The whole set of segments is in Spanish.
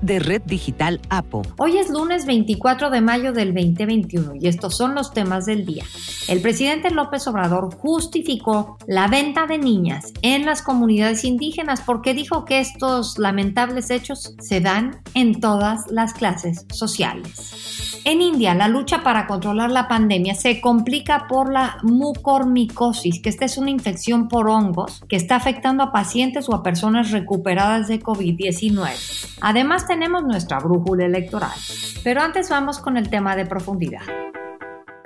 de Red Digital APO. Hoy es lunes 24 de mayo del 2021 y estos son los temas del día. El presidente López Obrador justificó la venta de niñas en las comunidades indígenas porque dijo que estos lamentables hechos se dan en todas las clases sociales. En India, la lucha para controlar la pandemia se complica por la mucormicosis, que esta es una infección por hongos que está afectando a pacientes o a personas recuperadas de COVID-19. Además, tenemos nuestra brújula electoral. Pero antes vamos con el tema de profundidad.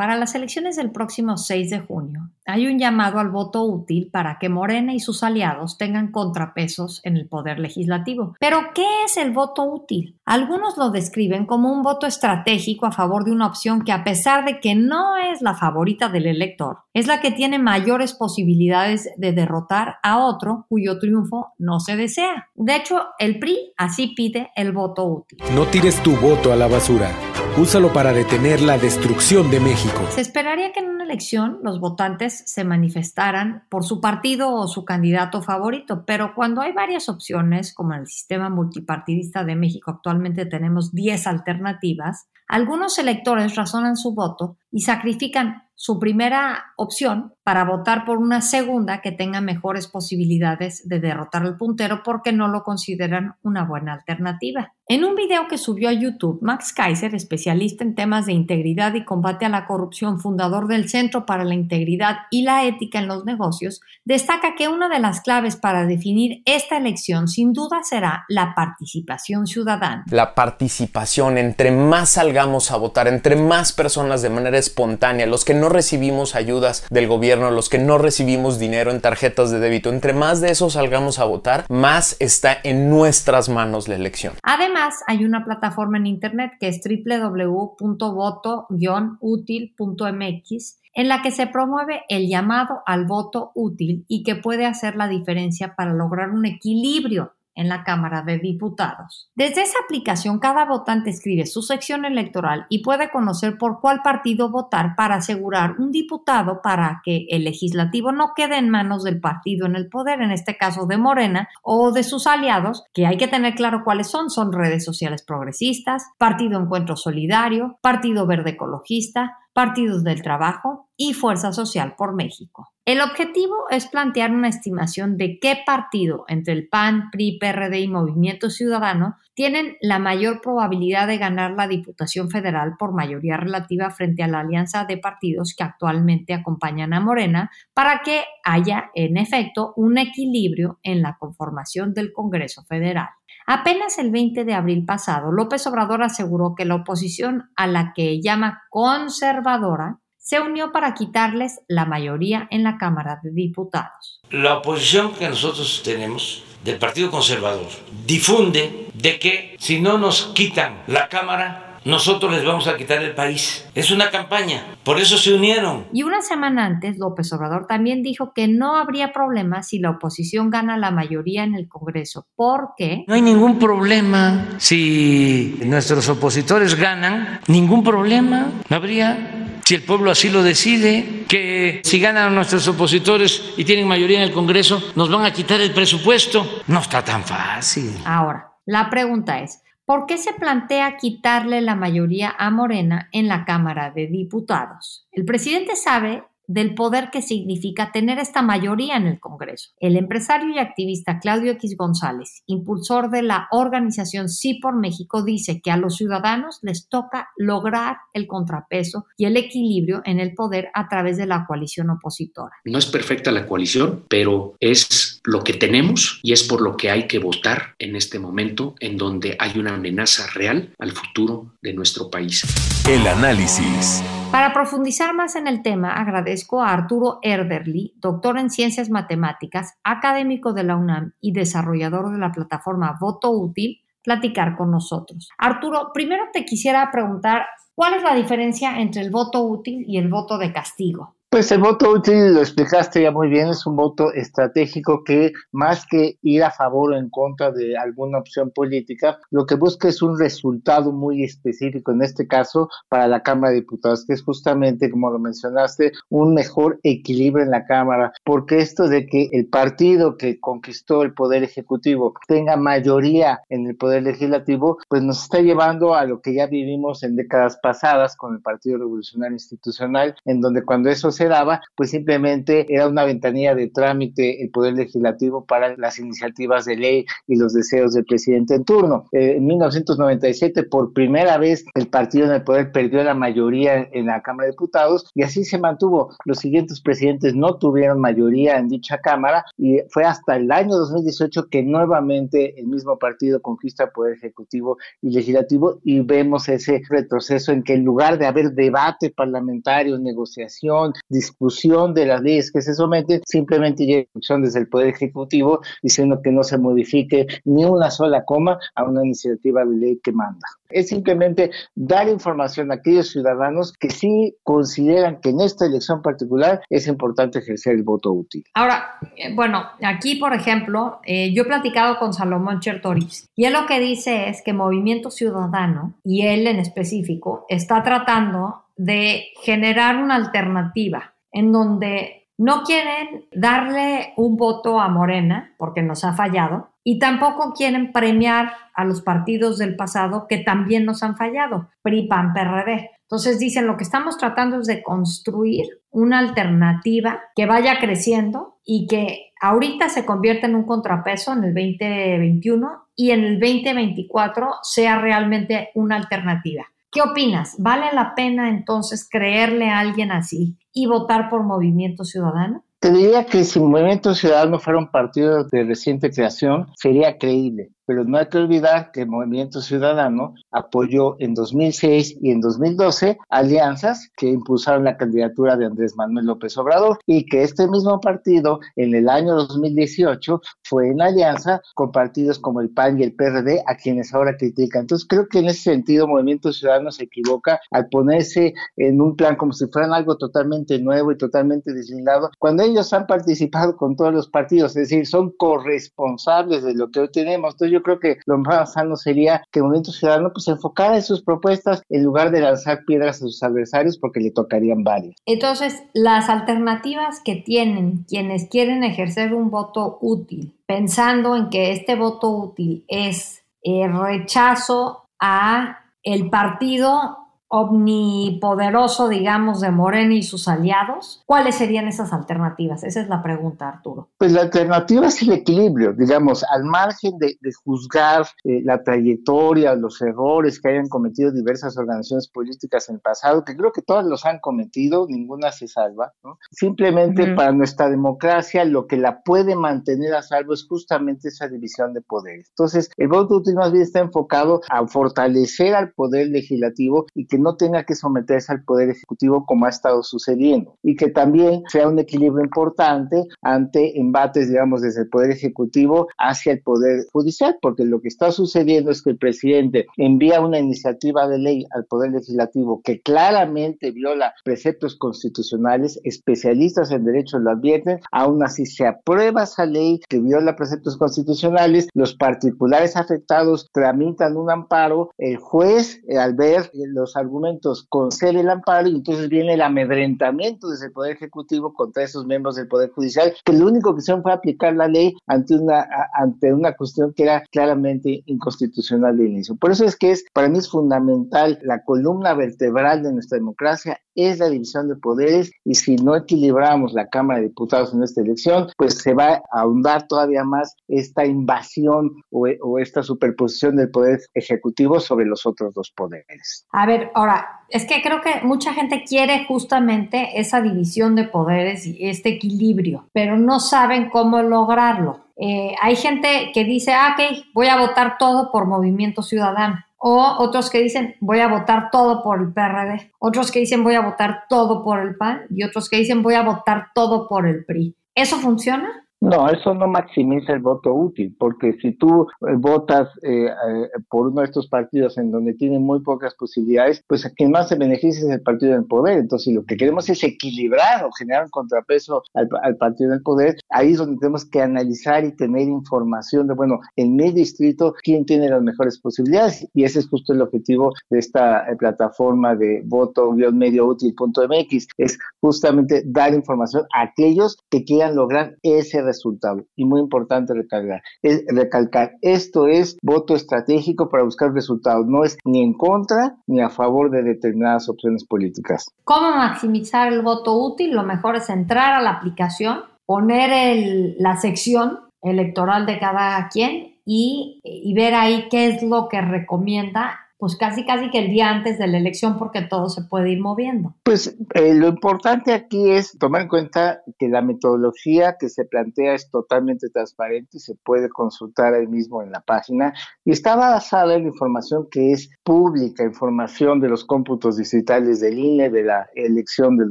Para las elecciones del próximo 6 de junio, hay un llamado al voto útil para que Morena y sus aliados tengan contrapesos en el poder legislativo. Pero, ¿qué es el voto útil? Algunos lo describen como un voto estratégico a favor de una opción que, a pesar de que no es la favorita del elector, es la que tiene mayores posibilidades de derrotar a otro cuyo triunfo no se desea. De hecho, el PRI así pide el voto útil. No tires tu voto a la basura. Úsalo para detener la destrucción de México. Se esperaría que en una elección los votantes se manifestaran por su partido o su candidato favorito, pero cuando hay varias opciones, como en el sistema multipartidista de México actualmente tenemos 10 alternativas, algunos electores razonan su voto y sacrifican su primera opción para votar por una segunda que tenga mejores posibilidades de derrotar al puntero porque no lo consideran una buena alternativa. En un video que subió a YouTube, Max Kaiser, especialista en temas de integridad y combate a la corrupción, fundador del Centro para la Integridad y la Ética en los Negocios, destaca que una de las claves para definir esta elección sin duda será la participación ciudadana. La participación, entre más salgamos a votar, entre más personas de manera espontánea, los que no recibimos ayudas del gobierno, los que no recibimos dinero en tarjetas de débito, entre más de eso salgamos a votar, más está en nuestras manos la elección. Además, hay una plataforma en internet que es www.voto-útil.mx en la que se promueve el llamado al voto útil y que puede hacer la diferencia para lograr un equilibrio en la Cámara de Diputados. Desde esa aplicación, cada votante escribe su sección electoral y puede conocer por cuál partido votar para asegurar un diputado para que el legislativo no quede en manos del partido en el poder, en este caso de Morena, o de sus aliados, que hay que tener claro cuáles son. Son redes sociales progresistas, Partido Encuentro Solidario, Partido Verde Ecologista, Partidos del Trabajo y Fuerza Social por México. El objetivo es plantear una estimación de qué partido entre el PAN, PRI, PRD y Movimiento Ciudadano tienen la mayor probabilidad de ganar la Diputación Federal por mayoría relativa frente a la alianza de partidos que actualmente acompañan a Morena para que haya, en efecto, un equilibrio en la conformación del Congreso Federal. Apenas el 20 de abril pasado, López Obrador aseguró que la oposición a la que llama conservadora se unió para quitarles la mayoría en la Cámara de Diputados. La oposición que nosotros tenemos del Partido Conservador difunde de que si no nos quitan la Cámara, nosotros les vamos a quitar el país. Es una campaña, por eso se unieron. Y una semana antes, López Obrador también dijo que no habría problema si la oposición gana la mayoría en el Congreso, porque... No hay ningún problema si nuestros opositores ganan, ningún problema, no habría si el pueblo así lo decide, que si ganan nuestros opositores y tienen mayoría en el Congreso, nos van a quitar el presupuesto. No está tan fácil. Ahora, la pregunta es, ¿Por qué se plantea quitarle la mayoría a Morena en la Cámara de Diputados? El presidente sabe del poder que significa tener esta mayoría en el Congreso. El empresario y activista Claudio X González, impulsor de la organización Sí por México, dice que a los ciudadanos les toca lograr el contrapeso y el equilibrio en el poder a través de la coalición opositora. No es perfecta la coalición, pero es lo que tenemos y es por lo que hay que votar en este momento en donde hay una amenaza real al futuro de nuestro país. El análisis. Para profundizar más en el tema, agradezco a Arturo Erderly, doctor en ciencias matemáticas, académico de la UNAM y desarrollador de la plataforma Voto Útil, platicar con nosotros. Arturo, primero te quisiera preguntar, ¿cuál es la diferencia entre el voto útil y el voto de castigo? Pues el voto útil, lo explicaste ya muy bien, es un voto estratégico que más que ir a favor o en contra de alguna opción política, lo que busca es un resultado muy específico, en este caso para la Cámara de Diputados, que es justamente, como lo mencionaste, un mejor equilibrio en la Cámara, porque esto de que el partido que conquistó el Poder Ejecutivo tenga mayoría en el Poder Legislativo, pues nos está llevando a lo que ya vivimos en décadas pasadas con el Partido Revolucionario Institucional, en donde cuando eso se daba, pues simplemente era una ventanilla de trámite el Poder Legislativo para las iniciativas de ley y los deseos del presidente en turno. Eh, en 1997, por primera vez, el partido en el poder perdió la mayoría en la Cámara de Diputados y así se mantuvo. Los siguientes presidentes no tuvieron mayoría en dicha Cámara y fue hasta el año 2018 que nuevamente el mismo partido conquista el Poder Ejecutivo y Legislativo y vemos ese retroceso en que en lugar de haber debate parlamentario, negociación, discusión de las leyes que se someten, simplemente llega instrucción desde el Poder Ejecutivo diciendo que no se modifique ni una sola coma a una iniciativa de ley que manda. Es simplemente dar información a aquellos ciudadanos que sí consideran que en esta elección particular es importante ejercer el voto útil. Ahora, eh, bueno, aquí, por ejemplo, eh, yo he platicado con Salomón Chertoriz y él lo que dice es que Movimiento Ciudadano, y él en específico, está tratando de generar una alternativa en donde no quieren darle un voto a Morena porque nos ha fallado y tampoco quieren premiar a los partidos del pasado que también nos han fallado, PRI, PAN, PRD. Entonces dicen, lo que estamos tratando es de construir una alternativa que vaya creciendo y que ahorita se convierta en un contrapeso en el 2021 y en el 2024 sea realmente una alternativa. ¿Qué opinas? ¿Vale la pena entonces creerle a alguien así y votar por Movimiento Ciudadano? Te diría que si Movimiento Ciudadano fuera un partido de reciente creación, sería creíble pero no hay que olvidar que Movimiento Ciudadano apoyó en 2006 y en 2012 alianzas que impulsaron la candidatura de Andrés Manuel López Obrador y que este mismo partido en el año 2018 fue en alianza con partidos como el PAN y el PRD a quienes ahora critican. Entonces creo que en ese sentido Movimiento Ciudadano se equivoca al ponerse en un plan como si fueran algo totalmente nuevo y totalmente deslindado, cuando ellos han participado con todos los partidos, es decir, son corresponsables de lo que hoy tenemos. Entonces yo creo que lo más sano sería que el Movimiento Ciudadano pues enfocara en sus propuestas en lugar de lanzar piedras a sus adversarios porque le tocarían varias. Entonces, las alternativas que tienen quienes quieren ejercer un voto útil, pensando en que este voto útil es el rechazo a el partido omnipoderoso, digamos, de Morena y sus aliados, ¿cuáles serían esas alternativas? Esa es la pregunta, Arturo. Pues la alternativa es el equilibrio, digamos, al margen de, juzgar eh, la trayectoria, los errores que hayan cometido diversas organizaciones políticas en el pasado, que creo que todas los han cometido, ninguna se salva, ¿no? Simplemente para nuestra democracia lo que la puede mantener a salvo es justamente esa división de poderes. Entonces, el voto útil más bien está enfocado a fortalecer al poder legislativo y que no tenga que someterse al Poder Ejecutivo como ha estado sucediendo y que también sea un equilibrio importante ante embates, digamos, desde el Poder Ejecutivo hacia el Poder Judicial, porque lo que está sucediendo es que el presidente envía una iniciativa de ley al Poder Legislativo que claramente viola preceptos constitucionales, especialistas en derecho lo advierten, aún así se aprueba esa ley que viola preceptos constitucionales, los particulares afectados tramitan un amparo, el juez eh, al ver los argumentos argumentos concede el amparo y entonces viene el amedrentamiento desde el Poder Ejecutivo contra esos miembros del Poder Judicial, que lo único que hicieron fue aplicar la ley ante una, ante una cuestión que era claramente inconstitucional de inicio. Por eso es que es, para mí es fundamental la columna vertebral de nuestra democracia es la división de poderes y si no equilibramos la Cámara de Diputados en esta elección, pues se va a ahondar todavía más esta invasión o, o esta superposición del poder ejecutivo sobre los otros dos poderes. A ver, Ahora, es que creo que mucha gente quiere justamente esa división de poderes y este equilibrio, pero no saben cómo lograrlo. Eh, hay gente que dice, ah, ok, voy a votar todo por Movimiento Ciudadano. O otros que dicen, voy a votar todo por el PRD. Otros que dicen, voy a votar todo por el PAN. Y otros que dicen, voy a votar todo por el PRI. ¿Eso funciona? No, eso no maximiza el voto útil, porque si tú eh, votas eh, eh, por uno de estos partidos en donde tienen muy pocas posibilidades, pues a quien más se beneficia es el partido del poder. Entonces, lo que queremos es equilibrar o generar un contrapeso al, al partido del poder. Ahí es donde tenemos que analizar y tener información de, bueno, en mi distrito, quién tiene las mejores posibilidades. Y ese es justo el objetivo de esta plataforma de voto-medioútil.mx, es justamente dar información a aquellos que quieran lograr ese resultado. Y muy importante recalcar, es recalcar, esto es voto estratégico para buscar resultados, no es ni en contra ni a favor de determinadas opciones políticas. ¿Cómo maximizar el voto útil? Lo mejor es entrar a la aplicación, poner la sección electoral de cada quien y ver ahí qué es lo que recomienda pues casi casi que el día antes de la elección porque todo se puede ir moviendo. Pues eh, lo importante aquí es tomar en cuenta que la metodología que se plantea es totalmente transparente y se puede consultar ahí mismo en la página y está basada en información que es pública, información de los cómputos distritales del INE, de la elección del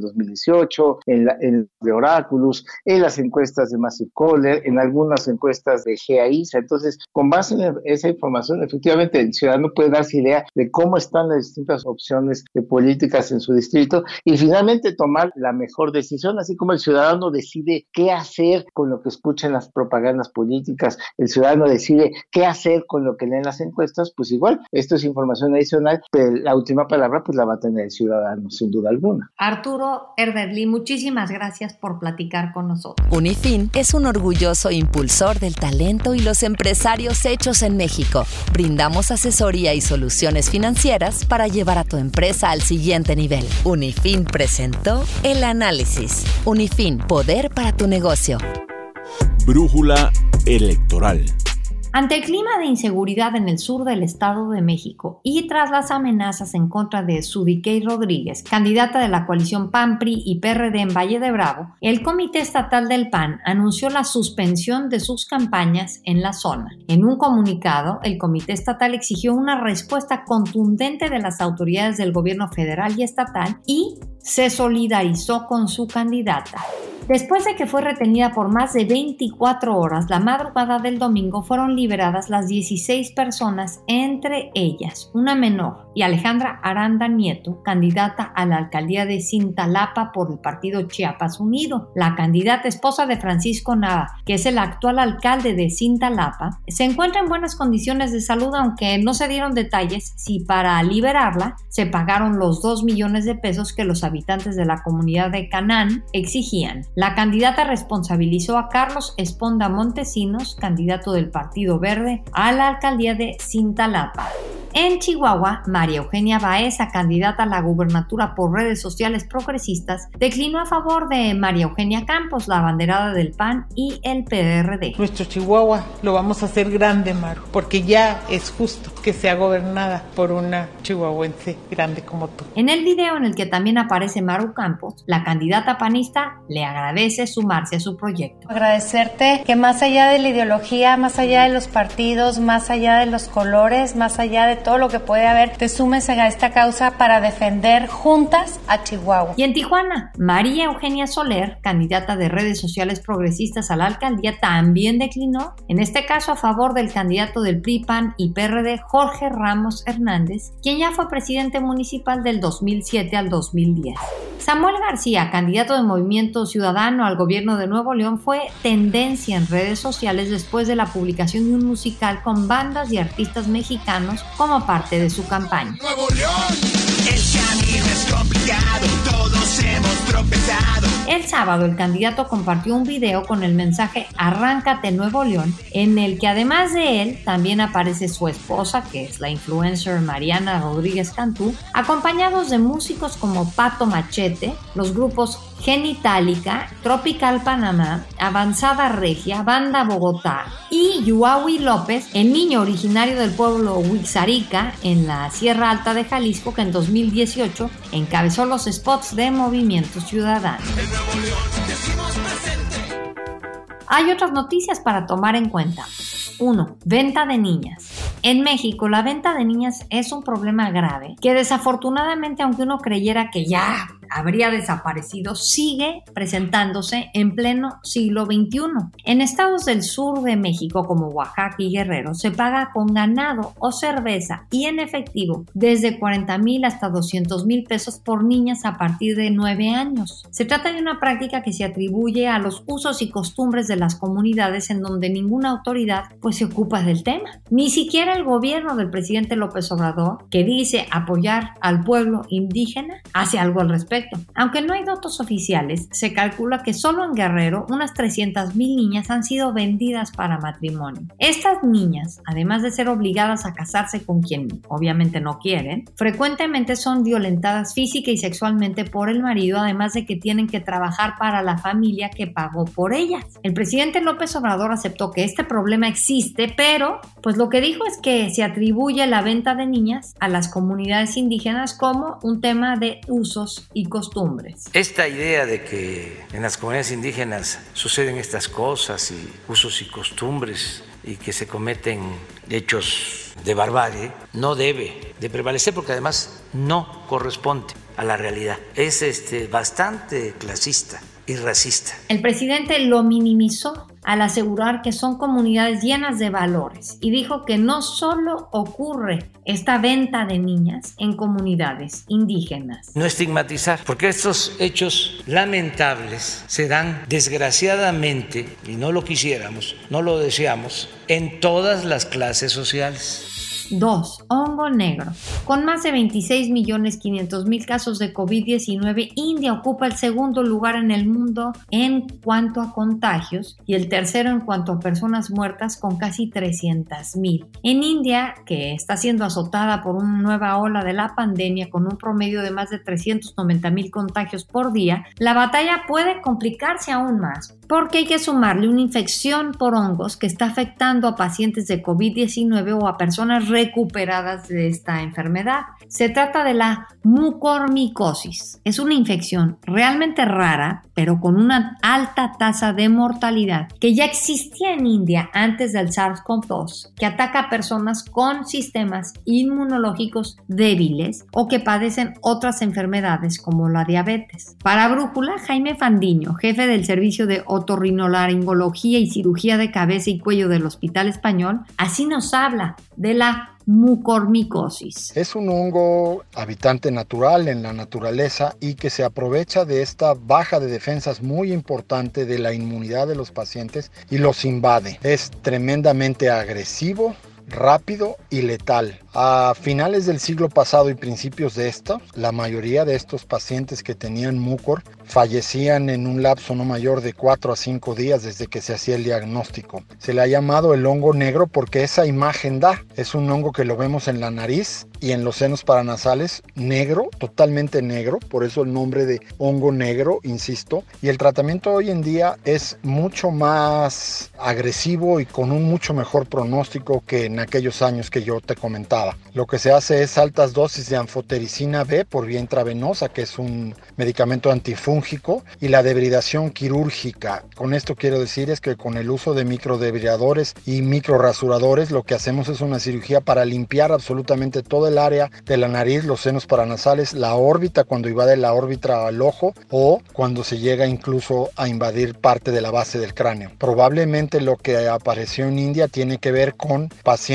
2018, en, la, en de Oráculos, en las encuestas de Massive en algunas encuestas de GAISA. Entonces, con base en esa información, efectivamente el ciudadano puede darse idea de cómo están las distintas opciones de políticas en su distrito y finalmente tomar la mejor decisión, así como el ciudadano decide qué hacer con lo que escucha en las propagandas políticas, el ciudadano decide qué hacer con lo que leen las encuestas, pues igual, esto es información adicional, pero la última palabra pues la va a tener el ciudadano, sin duda alguna. Arturo Erderli, muchísimas gracias por platicar con nosotros. Unifin es un orgulloso impulsor del talento y los empresarios hechos en México. Brindamos asesoría y soluciones financieras para llevar a tu empresa al siguiente nivel. Unifin presentó el análisis. Unifin, poder para tu negocio. Brújula electoral. Ante el clima de inseguridad en el sur del Estado de México y tras las amenazas en contra de Sudiquey Rodríguez, candidata de la coalición PAN, PRI y PRD en Valle de Bravo, el Comité Estatal del PAN anunció la suspensión de sus campañas en la zona. En un comunicado, el Comité Estatal exigió una respuesta contundente de las autoridades del gobierno federal y estatal y se solidarizó con su candidata. Después de que fue retenida por más de 24 horas, la madrugada del domingo fueron liberadas las 16 personas, entre ellas una menor y Alejandra Aranda Nieto, candidata a la alcaldía de Cintalapa por el partido Chiapas Unido. La candidata esposa de Francisco Nava, que es el actual alcalde de Cintalapa, se encuentra en buenas condiciones de salud, aunque no se dieron detalles si para liberarla se pagaron los 2 millones de pesos que los habitantes de la comunidad de Canán exigían. La candidata responsabilizó a Carlos Esponda Montesinos, candidato del Partido Verde, a la alcaldía de Cintalapa. En Chihuahua, María Eugenia Baeza, candidata a la gubernatura por redes sociales progresistas, declinó a favor de María Eugenia Campos, la abanderada del PAN y el PRD. Nuestro Chihuahua lo vamos a hacer grande, Maru, porque ya es justo que sea gobernada por una chihuahuense grande como tú. En el video en el que también aparece Maru Campos, la candidata panista le agradece sumarse a su proyecto. Agradecerte que más allá de la ideología, más allá de los partidos, más allá de los colores, más allá de todo lo que puede haber, te sumes a esta causa para defender juntas a Chihuahua. Y en Tijuana, María Eugenia Soler, candidata de redes sociales progresistas a la alcaldía, también declinó, en este caso a favor del candidato del PRI, PAN y PRD, Jorge Ramos Hernández, quien ya fue presidente municipal del 2007 al 2010. Samuel García, candidato de Movimiento Ciudadano al gobierno de Nuevo León, fue tendencia en redes sociales después de la publicación de un musical con bandas y artistas mexicanos como parte de su campaña. Nuevo León, el camino es complicado, todos hemos tropezado. El sábado el candidato compartió un video con el mensaje Arráncate Nuevo León, en el que además de él también aparece su esposa, que es la influencer Mariana Rodríguez Cantú, acompañados de músicos como Pato Machete, los grupos Genitalica, Tropical Panamá, Avanzada Regia, Banda Bogotá y Yuawi López, el niño originario del pueblo Huixarica en la Sierra Alta de Jalisco que en 2018 encabezó los spots de Movimiento Ciudadano. Hay otras noticias para tomar en cuenta. 1. Venta de niñas. En México, la venta de niñas es un problema grave que desafortunadamente, aunque uno creyera que ya habría desaparecido sigue presentándose en pleno siglo XXI. En estados del sur de México como Oaxaca y Guerrero se paga con ganado o cerveza y en efectivo desde 40 mil hasta 200 mil pesos por niñas a partir de 9 años. Se trata de una práctica que se atribuye a los usos y costumbres de las comunidades en donde ninguna autoridad pues se ocupa del tema. Ni siquiera el gobierno del presidente López Obrador, que dice apoyar al pueblo indígena, hace algo al respecto. Aunque no hay datos oficiales, se calcula que solo en Guerrero unas 300 mil niñas han sido vendidas para matrimonio. Estas niñas, además de ser obligadas a casarse con quien obviamente no quieren, frecuentemente son violentadas física y sexualmente por el marido, además de que tienen que trabajar para la familia que pagó por ellas. El presidente López Obrador aceptó que este problema existe, pero pues lo que dijo es que se atribuye la venta de niñas a las comunidades indígenas como un tema de usos y costumbres. Esta idea de que en las comunidades indígenas suceden estas cosas y usos y costumbres y que se cometen hechos de barbarie no debe de prevalecer porque además no corresponde a la realidad. Es este, bastante clasista y racista. El presidente lo minimizó al asegurar que son comunidades llenas de valores y dijo que no solo ocurre esta venta de niñas en comunidades indígenas. No estigmatizar, porque estos hechos lamentables se dan desgraciadamente, y no lo quisiéramos, no lo deseamos, en todas las clases sociales. 2. Hongo negro. Con más de 26 millones 500 mil casos de COVID-19, India ocupa el segundo lugar en el mundo en cuanto a contagios y el tercero en cuanto a personas muertas con casi 300 mil. En India, que está siendo azotada por una nueva ola de la pandemia con un promedio de más de 390 mil contagios por día, la batalla puede complicarse aún más porque hay que sumarle una infección por hongos que está afectando a pacientes de COVID-19 o a personas recuperadas de esta enfermedad. Se trata de la mucormicosis. Es una infección realmente rara, pero con una alta tasa de mortalidad que ya existía en India antes del SARS-CoV-2, que ataca a personas con sistemas inmunológicos débiles o que padecen otras enfermedades como la diabetes. Para Brújula, Jaime Fandiño, jefe del servicio de otorrinolaringología y cirugía de cabeza y cuello del Hospital Español, así nos habla de la mucormicosis. Es un hongo habitante natural en la naturaleza y que se aprovecha de esta baja de defensas muy importante de la inmunidad de los pacientes y los invade. Es tremendamente agresivo, rápido y letal. A finales del siglo pasado y principios de esto, la mayoría de estos pacientes que tenían mucor fallecían en un lapso no mayor de 4 a 5 días desde que se hacía el diagnóstico. Se le ha llamado el hongo negro porque esa imagen da. Es un hongo que lo vemos en la nariz y en los senos paranasales, negro, totalmente negro, por eso el nombre de hongo negro, insisto. Y el tratamiento hoy en día es mucho más agresivo y con un mucho mejor pronóstico que en aquellos años que yo te comentaba. Lo que se hace es altas dosis de anfotericina B por vía intravenosa, que es un medicamento antifúngico, y la debridación quirúrgica. Con esto quiero decir es que con el uso de microdebridadores y microrasuradores lo que hacemos es una cirugía para limpiar absolutamente todo el área de la nariz, los senos paranasales, la órbita cuando invade la órbita al ojo o cuando se llega incluso a invadir parte de la base del cráneo. Probablemente lo que apareció en India tiene que ver con pacientes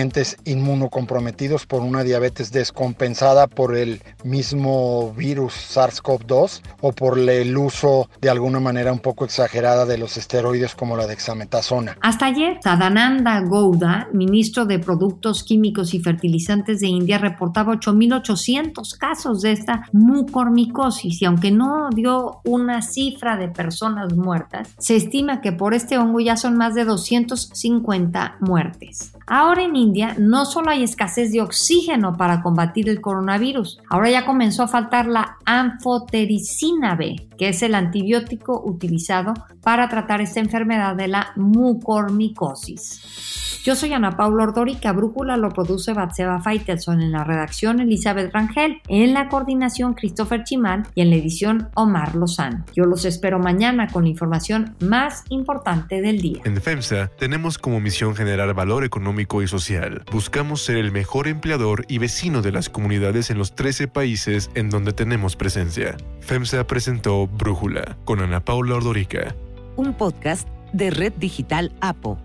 inmunocomprometidos por una diabetes descompensada por el mismo virus SARS-CoV-2 o por el uso de alguna manera un poco exagerada de los esteroides como la dexametasona. Hasta ayer, Sadananda Gouda, ministro de Productos Químicos y Fertilizantes de India, reportaba 8.800 casos de esta mucormicosis y aunque no dio una cifra de personas muertas, se estima que por este hongo ya son más de 250 muertes. Ahora en India no solo hay escasez de oxígeno para combatir el coronavirus, ahora ya comenzó a faltar la anfotericina B, que es el antibiótico utilizado para tratar esta enfermedad de la mucormicosis. Yo soy Ana Paula Ordórica, Brújula lo produce Batseba Faitelson, en la redacción Elizabeth Rangel, en la coordinación Christopher Chimán y en la edición Omar Lozano. Yo los espero mañana con la información más importante del día. En FEMSA tenemos como misión generar valor económico y social. Buscamos ser el mejor empleador y vecino de las comunidades en los 13 países en donde tenemos presencia. FEMSA presentó Brújula con Ana Paula Ordorica. Un podcast de Red Digital APO.